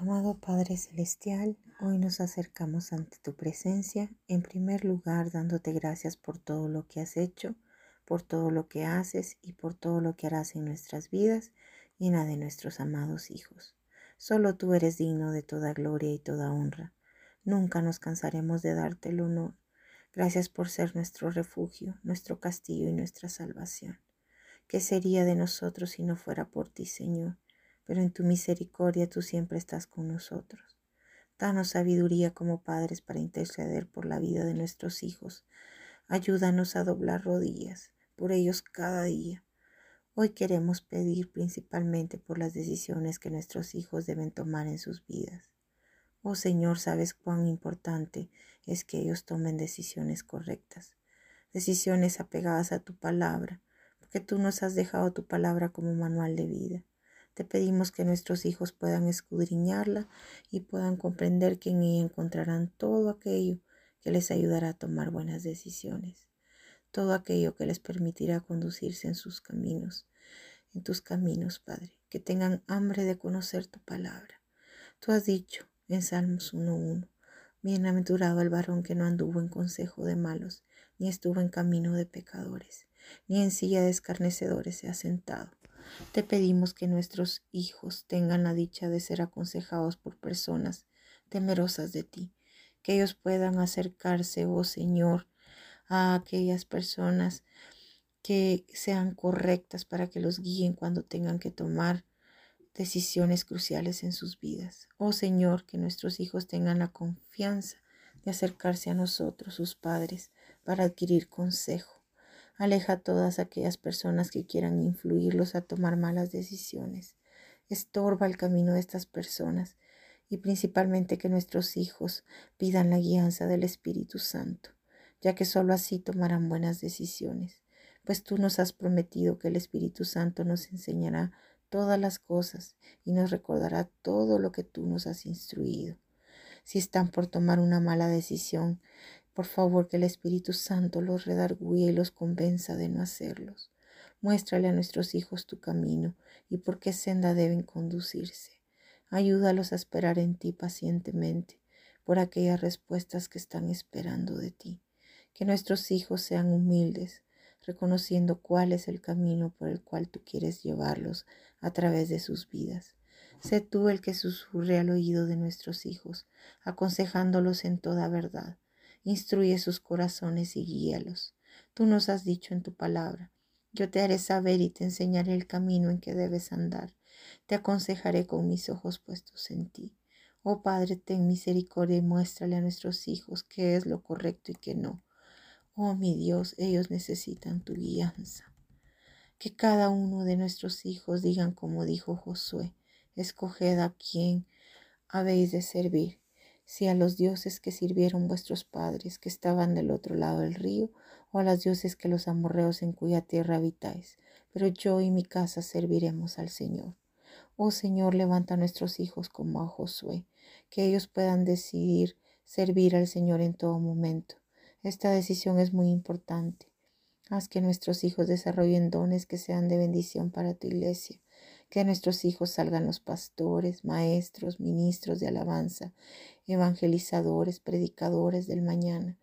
Amado Padre Celestial, hoy nos acercamos ante tu presencia, en primer lugar dándote gracias por todo lo que has hecho, por todo lo que haces y por todo lo que harás en nuestras vidas y en la de nuestros amados hijos. Solo tú eres digno de toda gloria y toda honra. Nunca nos cansaremos de darte el honor. Gracias por ser nuestro refugio, nuestro castillo y nuestra salvación. ¿Qué sería de nosotros si no fuera por ti, Señor? Pero en tu misericordia tú siempre estás con nosotros. Danos sabiduría como padres para interceder por la vida de nuestros hijos. Ayúdanos a doblar rodillas por ellos cada día. Hoy queremos pedir principalmente por las decisiones que nuestros hijos deben tomar en sus vidas. Oh Señor, sabes cuán importante es que ellos tomen decisiones correctas, decisiones apegadas a tu palabra, porque tú nos has dejado tu palabra como manual de vida. Te pedimos que nuestros hijos puedan escudriñarla y puedan comprender que en ella encontrarán todo aquello que les ayudará a tomar buenas decisiones, todo aquello que les permitirá conducirse en sus caminos, en tus caminos, Padre, que tengan hambre de conocer tu palabra. Tú has dicho en Salmos 1.1, bienaventurado el varón que no anduvo en consejo de malos, ni estuvo en camino de pecadores, ni en silla de escarnecedores se ha sentado te pedimos que nuestros hijos tengan la dicha de ser aconsejados por personas temerosas de ti, que ellos puedan acercarse, oh Señor, a aquellas personas que sean correctas para que los guíen cuando tengan que tomar decisiones cruciales en sus vidas. Oh Señor, que nuestros hijos tengan la confianza de acercarse a nosotros, sus padres, para adquirir consejo Aleja a todas aquellas personas que quieran influirlos a tomar malas decisiones. Estorba el camino de estas personas y principalmente que nuestros hijos pidan la guianza del Espíritu Santo, ya que sólo así tomarán buenas decisiones, pues tú nos has prometido que el Espíritu Santo nos enseñará todas las cosas y nos recordará todo lo que tú nos has instruido. Si están por tomar una mala decisión, por favor, que el Espíritu Santo los redarguye y los convenza de no hacerlos. Muéstrale a nuestros hijos tu camino y por qué senda deben conducirse. Ayúdalos a esperar en ti pacientemente por aquellas respuestas que están esperando de ti. Que nuestros hijos sean humildes, reconociendo cuál es el camino por el cual tú quieres llevarlos a través de sus vidas. Sé tú el que susurre al oído de nuestros hijos, aconsejándolos en toda verdad Instruye sus corazones y guíalos. Tú nos has dicho en tu palabra, yo te haré saber y te enseñaré el camino en que debes andar. Te aconsejaré con mis ojos puestos en ti. Oh Padre, ten misericordia y muéstrale a nuestros hijos qué es lo correcto y qué no. Oh mi Dios, ellos necesitan tu guianza. Que cada uno de nuestros hijos digan como dijo Josué, escoged a quien habéis de servir si a los dioses que sirvieron vuestros padres que estaban del otro lado del río, o a los dioses que los amorreos en cuya tierra habitáis, pero yo y mi casa serviremos al Señor. Oh Señor, levanta a nuestros hijos como a Josué, que ellos puedan decidir servir al Señor en todo momento. Esta decisión es muy importante. Haz que nuestros hijos desarrollen dones que sean de bendición para tu iglesia que nuestros hijos salgan los pastores, maestros, ministros de alabanza, evangelizadores, predicadores del mañana,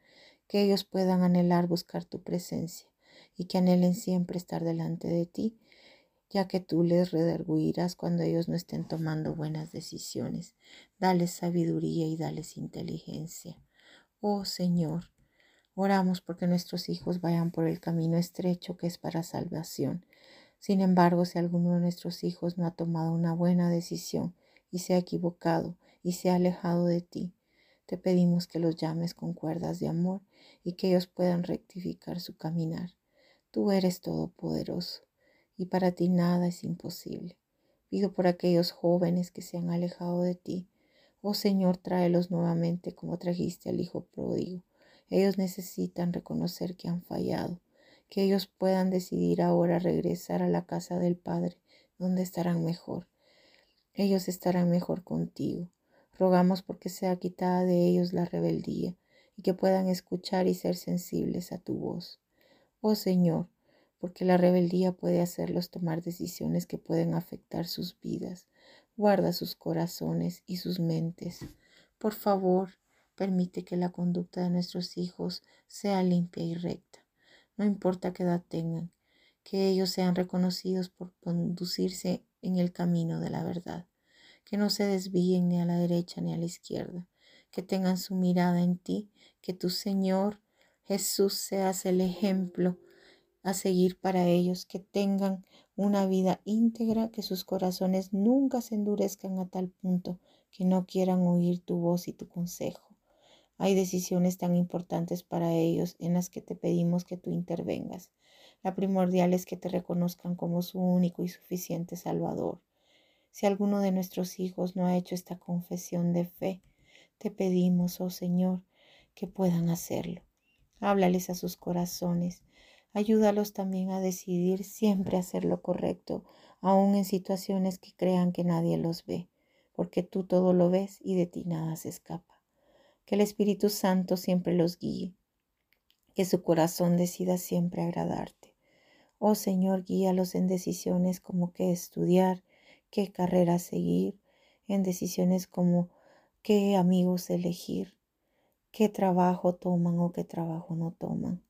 que ellos puedan anhelar buscar tu presencia y que anhelen siempre estar delante de ti, ya que tú les redarguirás cuando ellos no estén tomando buenas decisiones. Dales sabiduría y dales inteligencia. Oh Señor, oramos porque nuestros hijos vayan por el camino estrecho que es para salvación sin embargo, si alguno de nuestros hijos no ha tomado una buena decisión y se ha equivocado y se ha alejado de ti, te pedimos que los llames con cuerdas de amor y que ellos puedan rectificar su caminar. Tú eres todopoderoso y para ti nada es imposible. Pido por aquellos jóvenes que se han alejado de ti. Oh Señor, tráelos nuevamente como trajiste al Hijo pródigo. Ellos necesitan reconocer que han fallado que ellos puedan decidir ahora regresar a la casa del Padre, donde estarán mejor. Ellos estarán mejor contigo. Rogamos porque sea quitada de ellos la rebeldía y que puedan escuchar y ser sensibles a tu voz. Oh Señor, porque la rebeldía puede hacerlos tomar decisiones que pueden afectar sus vidas. Guarda sus corazones y sus mentes. Por favor, permite que la conducta de nuestros hijos sea limpia y recta. No importa qué edad tengan, que ellos sean reconocidos por conducirse en el camino de la verdad, que no se desvíen ni a la derecha ni a la izquierda, que tengan su mirada en ti, que tu Señor Jesús seas el ejemplo a seguir para ellos, que tengan una vida íntegra, que sus corazones nunca se endurezcan a tal punto que no quieran oír tu voz y tu consejo. Hay decisiones tan importantes para ellos en las que te pedimos que tú intervengas. La primordial es que te reconozcan como su único y suficiente Salvador. Si alguno de nuestros hijos no ha hecho esta confesión de fe, te pedimos, oh Señor, que puedan hacerlo. Háblales a sus corazones Ayúdalos también a decidir siempre hacer lo correcto, aun en situaciones que crean que nadie los ve, porque tú todo lo ves y de ti nada se escapa. Que el Espíritu Santo siempre los guíe, que su corazón decida siempre agradarte. Oh Señor, guíalos en decisiones como qué estudiar, qué carrera seguir, en decisiones como qué amigos elegir, qué trabajo toman o qué trabajo no toman.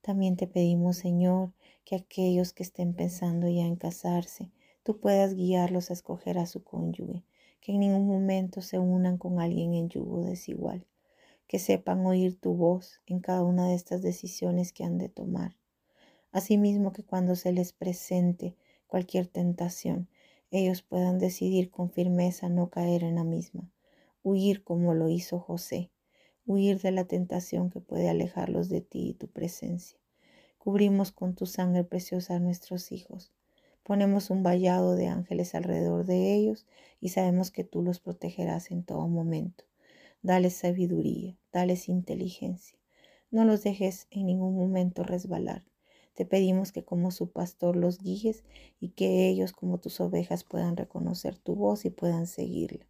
También te pedimos, Señor, que aquellos que estén pensando ya en casarse, tú puedas guiarlos a escoger a su cónyuge, que en ningún momento se unan con alguien en yugo desigual, que sepan oír tu voz en cada una de estas decisiones que han de tomar. Asimismo que cuando se les presente cualquier tentación, ellos puedan decidir con firmeza no caer en la misma, huir como lo hizo José, huir de la tentación que puede alejarlos de ti y tu presencia. Cubrimos con tu sangre preciosa a nuestros hijos. Ponemos un vallado de ángeles alrededor de ellos y sabemos que tú los protegerás en todo momento. Dales sabiduría, dales inteligencia. No los dejes en ningún momento resbalar. Te pedimos que como su pastor los guíes y que ellos como tus ovejas puedan reconocer tu voz y puedan seguirla.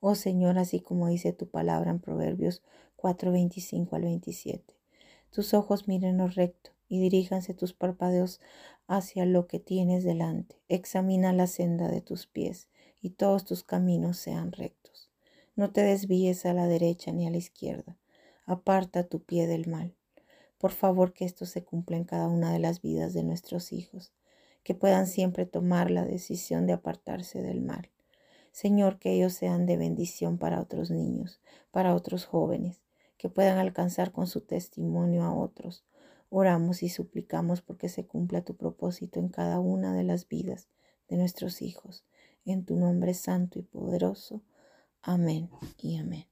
Oh Señor, así como dice tu palabra en Proverbios 4, 25 al 27. Tus ojos miren lo recto y diríjanse tus párpados hacia lo que tienes delante. Examina la senda de tus pies y todos tus caminos sean rectos. No te desvíes a la derecha ni a la izquierda. Aparta tu pie del mal. Por favor, que esto se cumpla en cada una de las vidas de nuestros hijos, que puedan siempre tomar la decisión de apartarse del mal. Señor, que ellos sean de bendición para otros niños, para otros jóvenes, que puedan alcanzar con su testimonio a otros. Oramos y suplicamos porque se cumpla tu propósito en cada una de las vidas de nuestros hijos. En tu nombre santo y poderoso. Amén y amén.